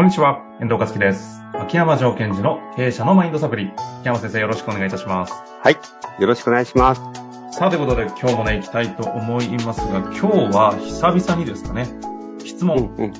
こんにちは、遠藤和樹です。秋山条件時の経営者のマインドサプリ。秋山先生よろしくお願いいたします。はい。よろしくお願いします。さあ、ということで今日もね、行きたいと思いますが、今日は久々にですかね、質うん問うん。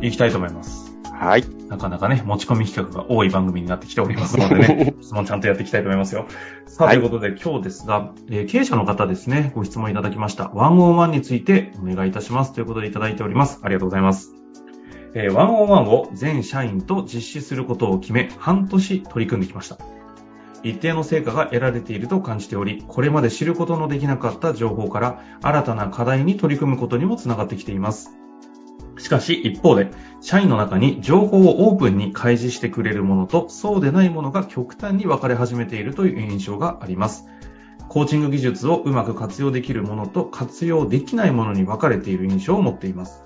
行きたいと思います。はい。なかなかね、持ち込み企画が多い番組になってきておりますのでね、質問ちゃんとやっていきたいと思いますよ。さあ、はいということで今日ですが、えー経営者の方ですね、ご質問いただきました。ワンオンワンについてお願いいたしますということでいただいております。ありがとうございます。えーワンオンワンを全社員と実施することを決め、半年取り組んできました。一定の成果が得られていると感じており、これまで知ることのできなかった情報から新たな課題に取り組むことにもつながってきています。しかし一方で、社員の中に情報をオープンに開示してくれるものとそうでないものが極端に分かれ始めているという印象があります。コーチング技術をうまく活用できるものと活用できないものに分かれている印象を持っています。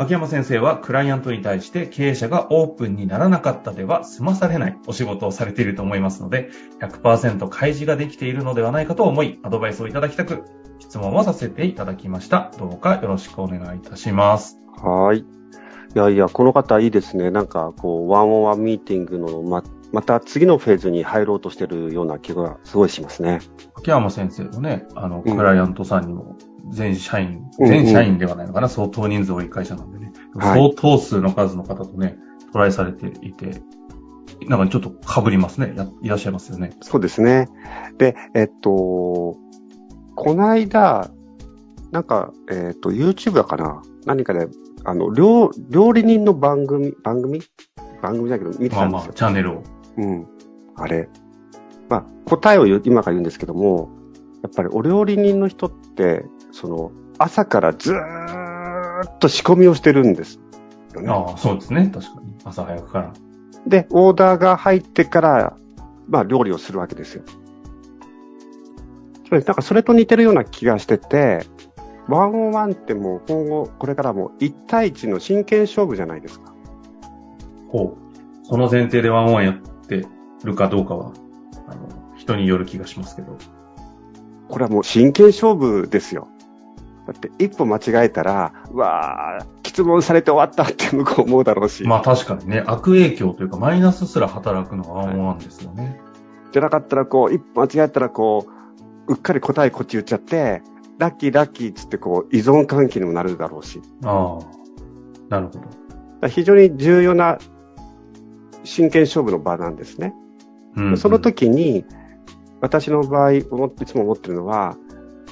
秋山先生はクライアントに対して経営者がオープンにならなかったでは済まされないお仕事をされていると思いますので、100%開示ができているのではないかと思い、アドバイスをいただきたく、質問をさせていただきました。どうかよろしくお願いいたします。はい。いやいや、この方いいですね。なんか、こう、ワンオンワンミーティングの、ま、また次のフェーズに入ろうとしてるような気がすごいしますね。秋山先生のね、あの、うんクライアントさんにも、全社員、うん全社員ではないのかな、相当人数多い会社なんでね、はい相当数の数の方とね、トライされていて、なんかちょっと被りますね。やいらっしゃいますよね。そうですね。で、えっと、この間、なんか、えっと、YouTube だかな何かで、あの、料、料理人の番組、番組？番組だけど、見てまあまあたんですよ、。チャンネルを。うん。あれ。まあ、答えを言う今から言うんですけども、やっぱりお料理人の人って、その、朝からずーっと仕込みをしてるんですよね。ああ、そうですね。確かに。朝早くから。で、オーダーが入ってから、まあ、料理をするわけですよ。そうです。なんかそれと似てるような気がしてて、ワンオンワンってもう今後、これからもう1対1の真剣勝負じゃないですか。ほう。その前提でワンワンやってるかどうかは、あの、人による気がしますけど。これはもう真剣勝負ですよ。だって一歩間違えたら、うわー、質問されて終わったって向こう思うだろうし。まあ確かにね、悪影響というかマイナスすら働くのがワンワンですよね。じゃなかったらこう、一歩間違えたらこう、うっかり答えこっち言っちゃって、ラッキーラッキーっつってこう、依存関係にもなるだろうし。ああ。なるほど。非常に重要な真剣勝負の場なんですね。うんその時に、私の場合、いつも思ってるのは、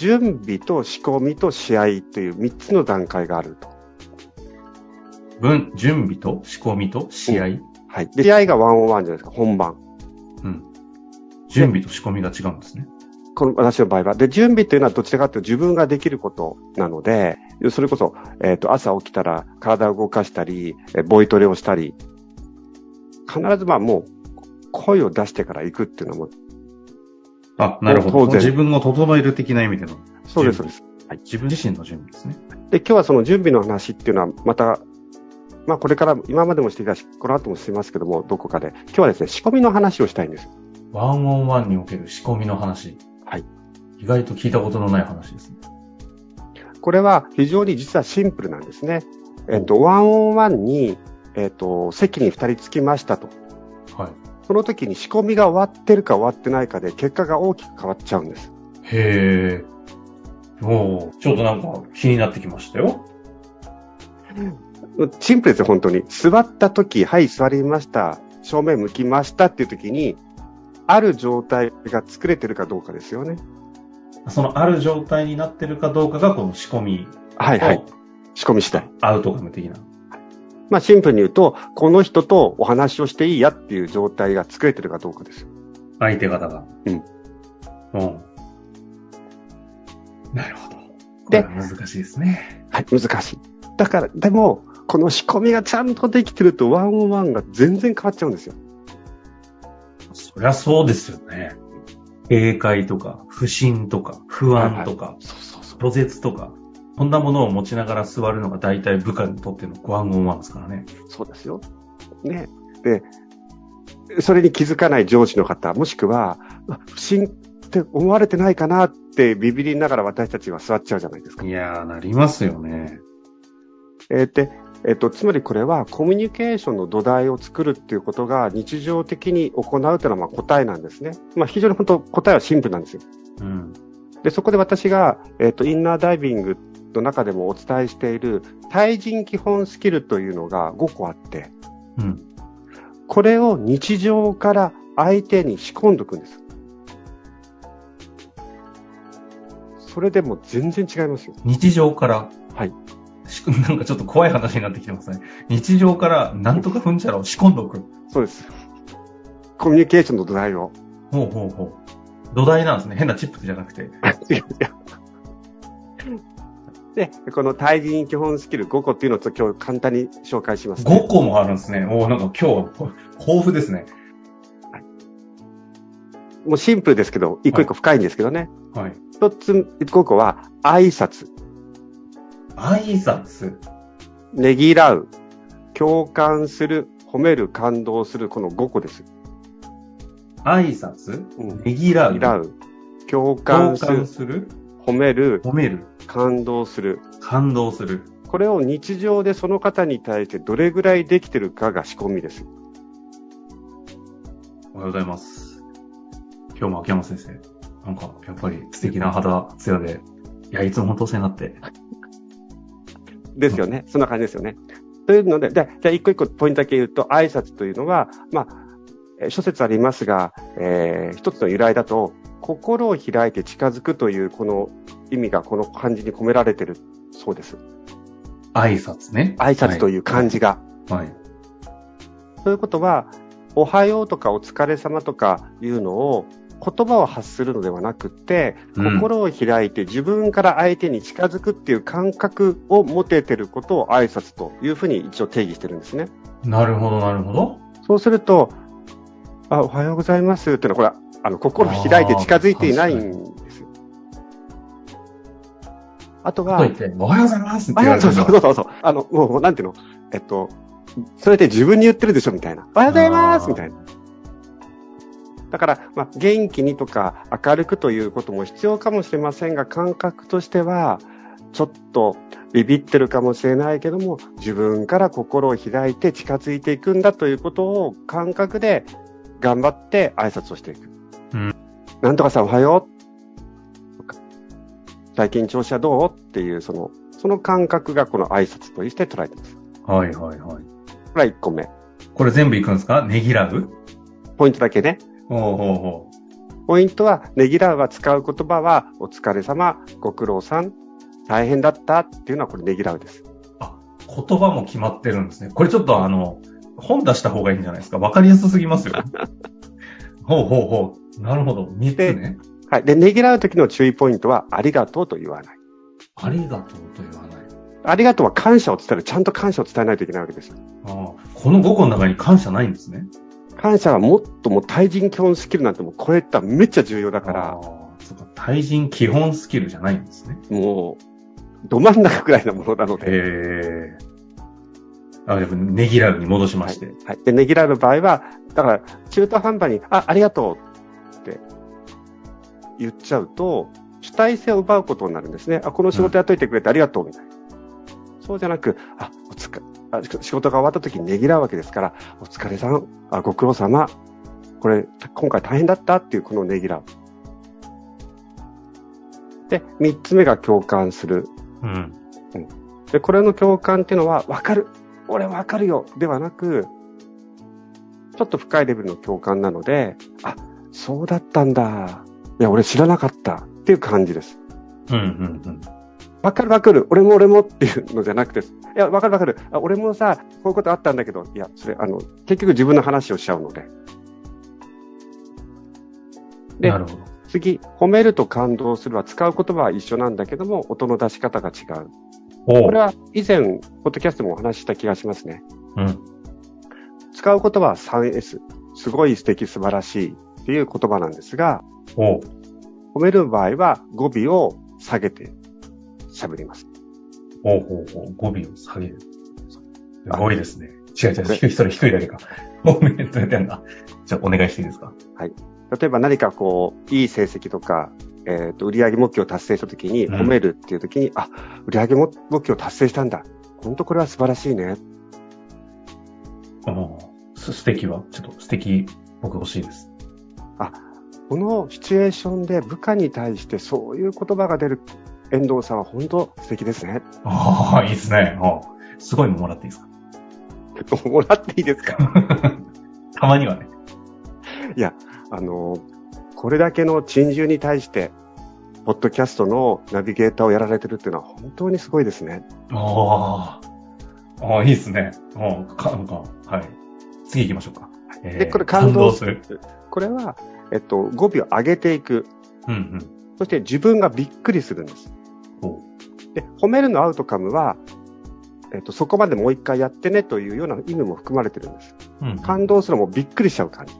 準備と仕込みと試合という3つの段階があると。分、準備と仕込みと試合、はい。で、試合がワンオンワンじゃないですか、本番。うん。準備と仕込みが違うんですね。この私の場合は。で、準備というのはどちらかというと自分ができることなので、それこそ、えっ、と、朝起きたら体を動かしたり、えーボイトレをしたり、必ずまあもう、声を出してから行くっていうのはもう、あ、なるほど。当然自分を整える的な意味での、そうです、そうです。自分自身の準備ですね。で、今日はその準備の話っていうのはまた、まあこれから今までもしていたし、この後もしますけども、どこかで。今日はですね、仕込みの話をしたいんです。ワンオンワンにおける仕込みの話。はい。意外と聞いたことのない話ですね。これは非常に実はシンプルなんですね。えっ、と、ワンオンワンに、えっ、と、席に二人つきましたと。はい。その時に仕込みが終わってるか終わってないかで結果が大きく変わっちゃうんです。へえ。おーちょっとなんか気になってきましたよ。シンプルですよ、本当に。座った時、はい、座りました。正面向きましたっていう時に、ある状態が作れてるかどうかですよね。そのある状態になってるかどうかがこの仕込みはいはい。仕込み次第。アウトカム的な。まあシンプルに言うと、この人とお話をしていいやっていう状態が作れてるかどうかですよ。相手方が。うん。うん。なるほど。で難しいですね。はい、難しい。だから、でも、この仕込みがちゃんとできてると、ワンオンワンが全然変わっちゃうんですよ。そりゃそうですよね。警戒とか、不信とか、不安とか、そうそうそう。拒絶とか、こんなものを持ちながら座るのが大体部下にとってのワンオンワンですからね。そうですよ。ね。で、それに気づかない上司の方、もしくは、あ不審って思われてないかなってビビりながら私たちは座っちゃうじゃないですか。いやー、なりますよね。えーで、えっと、つまりこれはコミュニケーションの土台を作るっていうことが日常的に行うというのはまあ答えなんですね。まあ非常に本当答えはシンプルなんですよ。うん。で、そこで私が、えっと、インナーダイビングの中でもお伝えしている対人基本スキルというのが5個あって、うん。これを日常から相手に仕込んでおくんです。それでも全然違いますよ。日常から、はい。し なんかちょっと怖い話になってきてますね。日常からなんとかふんちゃらを仕込んでおく。そうです。コミュニケーションの土台を。ほうほうほう。土台なんですね。変なチップスじゃなくて。で、この対人基本スキル5個っていうのを今日簡単に紹介します、5個もあるんですね。おーなんか今日は豊富ですね。もうシンプルですけど、一個一個深いんですけどね。はい。一つ、5個は、挨拶、挨拶？ねぎらう、共感する、褒める、感動する、この5個です。挨拶？うんねぎらう。ねぎらう、共共感する感、する？褒める、褒める。感動する。感動する。これを日常でその方に対してどれぐらいできてるかが仕込みです。おはようございます。今日も秋山先生。なんか、やっぱり素敵な肌ツヤで。いや、いつも本当お世話になって。ですよね。そんな感じですよね。というので、じゃあ、じゃあ一個一個ポイントだけ言うと、挨拶というのは、まあ、えー諸説ありますが、えー一つの由来だと、心を開いて近づくというこの意味がこの漢字に込められてるそうです。挨拶ね。挨拶という漢字が。はい。ということは、おはようとかお疲れ様とかいうのを言葉を発するのではなくって、うん心を開いて自分から相手に近づくっていう感覚を持ててることを挨拶というふうに一応定義してるんですね。なるほど、なるほど。そうすると、あ、おはようございますっていうのは、これ、あの、心を開いて近づいていないんですよ。あとは、おはようございますって言わあ、そうそうそうそう。あの、もう、なんていうの？えっと、それで自分に言ってるでしょみたいな。おはようございますみたいな。だから、まあ、元気にとか明るくということも必要かもしれませんが、感覚としては、ちょっとビビってるかもしれないけども、自分から心を開いて近づいていくんだということを感覚で頑張って挨拶をしていく。うんなんとかさんおはようとか。最近調子はどう？っていう、その、その感覚がこの挨拶として捉えてます。はいはいはい。これは1個目。これ全部いくんですか？ねぎらう？ポイントだけね。ほうほうほポイントは、ねぎらうは使う言葉は、お疲れ様、ご苦労さん、大変だったっていうのはこれねぎらうです。う。あ、言葉も決まってるんですね。これちょっとあの、本出した方がいいんじゃないですか？わかりやすすぎますよ。ほうほうほう。なるほど。三つね。はい。で、ねぎらう時の注意ポイントは、ありがとうと言わない。ありがとうと言わない。ありがとうは感謝を伝える。ちゃんと感謝を伝えないといけないわけですよ。ああこの5個の中に感謝ないんですね。感謝はもっともう対人基本スキルなんてもうこれってめっちゃ重要だからあ、あそうか。対人基本スキルじゃないんですね。もう、ど真ん中くらいなものなので。あ、でも、ねぎらうに戻しまはいして。。はい。で、ねぎらうの場合は、だから、中途半端に、あ、ありがとうって言っちゃうと、主体性を奪うことになるんですね。あ、この仕事やっといてくれてありがとうみたいな。そうじゃなく、あ、おつか、あ仕事が終わった時にねぎらうわけですから、お疲れさん、あ、ご苦労様、これ、今回大変だったっていうこのねぎらう。で、三つ目が共感する。うん。で、これの共感っていうのは、わかる。俺わかるよ。ではなく、ちょっと深いレベルの共感なので、あ、そうだったんだ。いや、俺知らなかった。っていう感じです。うん、うん、うん。わかるわかる。俺も俺もっていうのじゃなくて、いや、わかるわかる。あ俺もさ、こういうことあったんだけど、いや、それ、あの、結局自分の話をしちゃうので。でなるほど。次、褒めると感動するは使う言葉は一緒なんだけども、音の出し方が違う。おこれは以前、ポッドキャストでもお話しした気がしますね。うん。使う言葉は 3S。すごい素敵素晴らしいっていう言葉なんですが、褒める場合は語尾を下げて喋ります。おうほうほう。語尾を下げる。すごいですね。違う違う、低い、それ低いだけか。ごめん、どうやってやんだ。じゃあ、お願いしていいですか？例えば何かこう、いい成績とか、えっ、と、売上目標を達成したときにうん褒めるっていうときに、あ、売上目標達成したんだ。本当これは素晴らしいね。あす素敵は、ちょっと素敵、僕欲しいです。このシチュエーションで部下に対してそういう言葉が出る遠藤さんは本当素敵ですね。ああ、いいですね。あすごいのもらっていいですか？もらっていいですか？たまにはね。いや、あの、これだけの珍獣に対して、ポッドキャストのナビゲーターをやられてるっていうのは本当にすごいですね。ああ。ああ、いいですね。ああ、か、なんか、はい。次行きましょうか。えーで、これ感動すする。る。これは、えっと、語尾を上げていく。うんうん。そして自分がびっくりするんです。ほで、褒めるのアウトカムは、えっと、そこまでもう一回やってねというような意味も含まれてるんです。う。うん。感動するのもびっくりしちゃう感じ。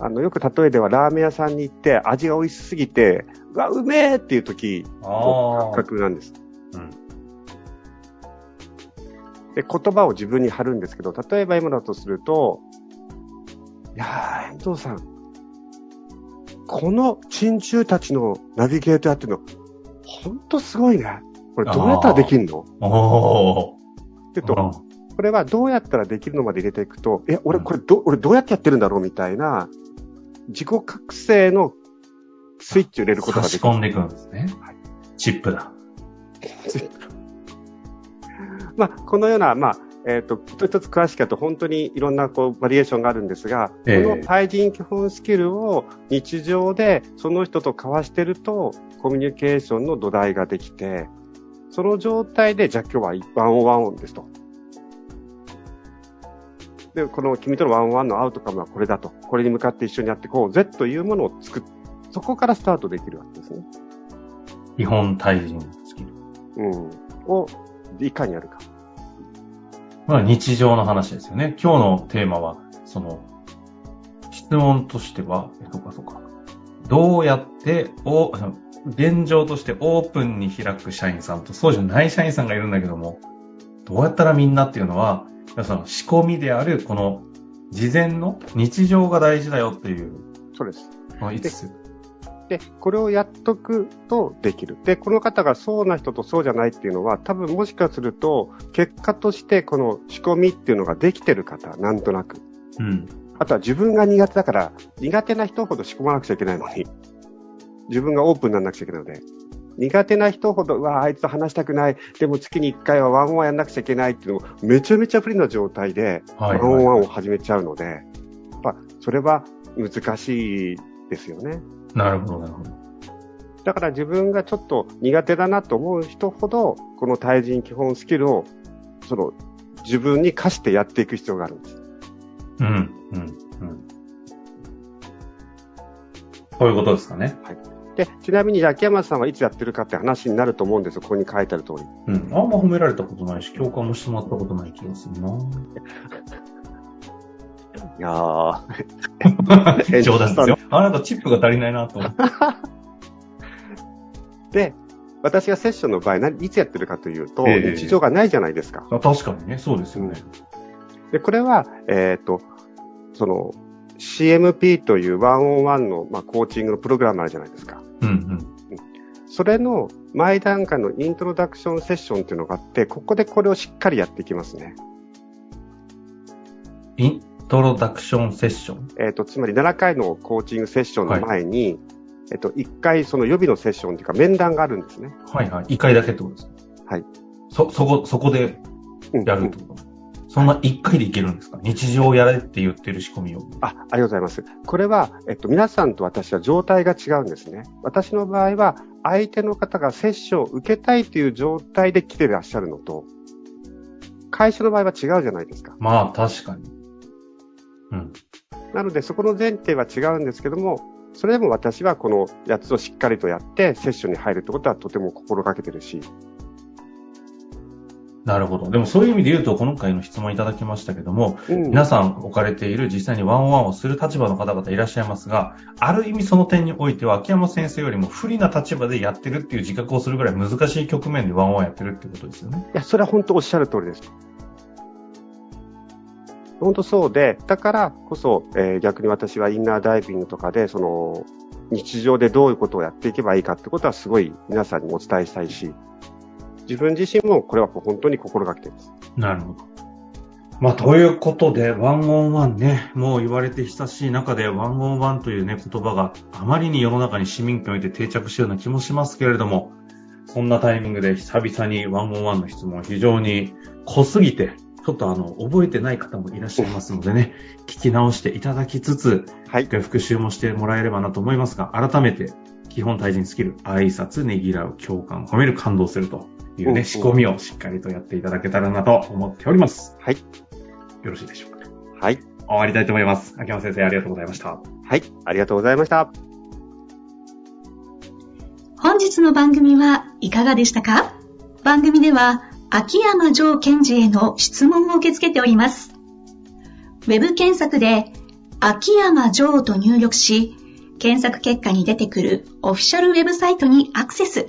あの、よく例えではラーメン屋さんに行って味が美味しすぎて、うわ、うめえっていう時の。感覚なんです。うん。で、言葉を自分に貼るんですけど、例えば今だとすると、いやー、遠藤さん、この珍獣たちのナビゲートやってるの、ほんとすごいね。これどうやったらできんの？おー。ってと、これはどうやったらできるのまで入れていくと、え、俺これど、俺どうやってやってるんだろう？みたいな、自己覚醒のスイッチを入れることができる。差し込んでいくんですね。チップだ。まあ、このような、まあ、えっ、と、一つ一つ詳しくやると本当にいろんなこうバリエーションがあるんですが、ええこの対人基本スキルを日常でその人と交わしてるとコミュニケーションの土台ができて、その状態で、じゃあ今日はワンオンワンオンですと。で、この君とのワンワンのアウトカムはこれだと。これに向かって一緒にやっていこうぜというものを作っ、そこからスタートできるわけですね。基本対人スキル。うん。を、いかにやるか。まあ日常の話ですよね。今日のテーマは、その、質問としては、えそうかそうか。どうやって、お、現状としてオープンに開く社員さんとそうじゃない社員さんがいるんだけども、どうやったらみんなっていうのは、その仕込みである、この、事前の日常が大事だよっていう、そうです。この5つ。で、これをやっとくとできる。で、この方がそうな人とそうじゃないっていうのは、多分もしかすると、結果としてこの仕込みっていうのができてる方、なんとなく。うん。あとは自分が苦手だから、苦手な人ほど仕込まなくちゃいけないのに、自分がオープンにならなくちゃいけないので、苦手な人ほど、うわ、あいつと話したくない。でも月に1回はワンオンワンやんなくちゃいけないっていうのを、めちゃめちゃ不利な状態で、はい、ワンオンワはンを始めちゃうので、やっぱ、それは難しいですよね。い。なるほど、なるほど。だから自分がちょっと苦手だなと思う人ほど、この対人基本スキルを、その、自分に課してやっていく必要があるんです。うん、うん、うん。こういうことですかね。で、ちなみに秋山さんはいつやってるかって話になると思うんですよ。ここに書いてある通り。うん。あんま褒められたことないし、共感もしてもらったことない気がするな。いやー。冗談ですよ。あ、なんかチップが足りないなと思って。で、私がセッションの場合、何いつやってるかというと、ええ日常がないじゃないですか。あ確かにね、そうですよね。で、これは、えっ、と、その、CMP というワンオンワンの、まあ、コーチングのプログラムあるじゃないですか。うん、うん。それの前段階のイントロダクションセッションっていうのがあって、ここでこれをしっかりやっていきますね。イントロダクションセッション？えっ、と、つまり7回のコーチングセッションの前に、えっ、と、1回その予備のセッションっていうか面談があるんですね。はいはい。一回だけってことですね。はい。そ、そこ、そこでうんやるってこと、そんな一回でいけるんですか？日常やれって言ってる仕込みを。あ、ありがとうございます。これは、えっと、皆さんと私は状態が違うんですね。私の場合は、相手の方が接種を受けたいという状態で来てらっしゃるのと、会社の場合は違うじゃないですか。まあ、確かに。うん。なので、そこの前提は違うんですけども、それでも私はこのやつをしっかりとやって、セッションに入るってことはとても心がけてるし、なるほど。でもそういう意味で言うと、今回の質問いただきましたけども、うん皆さん置かれている実際にワンオンワンをする立場の方々いらっしゃいますが、ある意味その点においては、秋山先生よりも不利な立場でやってるっていう自覚をするぐらい難しい局面でワンオンワンやってるってことですよね。いや、それは本当おっしゃる通りです。本当そうで、だからこそ、えー逆に私はインナーダイビングとかで、その、日常でどういうことをやっていけばいいかってことはすごい皆さんにお伝えしたいし、自分自身もこれは本当に心がけています。なるほど。まあ、ということで、ワンオンワンね、もう言われて久しい中で、ワンオンワンというね、言葉があまりに世の中に市民権を置いて定着しているような気もしますけれども、そんなタイミングで久々にワンオンワンの質問非常に濃すぎて、ちょっとあの、覚えてない方もいらっしゃいますのでね、聞き直していただきつつ、はい。復習もしてもらえればなと思いますが、改めて、基本対人スキル、挨拶、ねぎらう、共感、褒める、感動するというね、仕込みをしっかりとやっていただけたらなと思っております。はい。よろしいでしょうか。はい。終わりたいと思います。秋山先生、ありがとうございました。はい。ありがとうございました。本日の番組はいかがでしたか？番組では、秋山城賢治への質問を受け付けております。ウェブ検索で、秋山城と入力し、検索結果に出てくるオフィシャルウェブサイトにアクセス。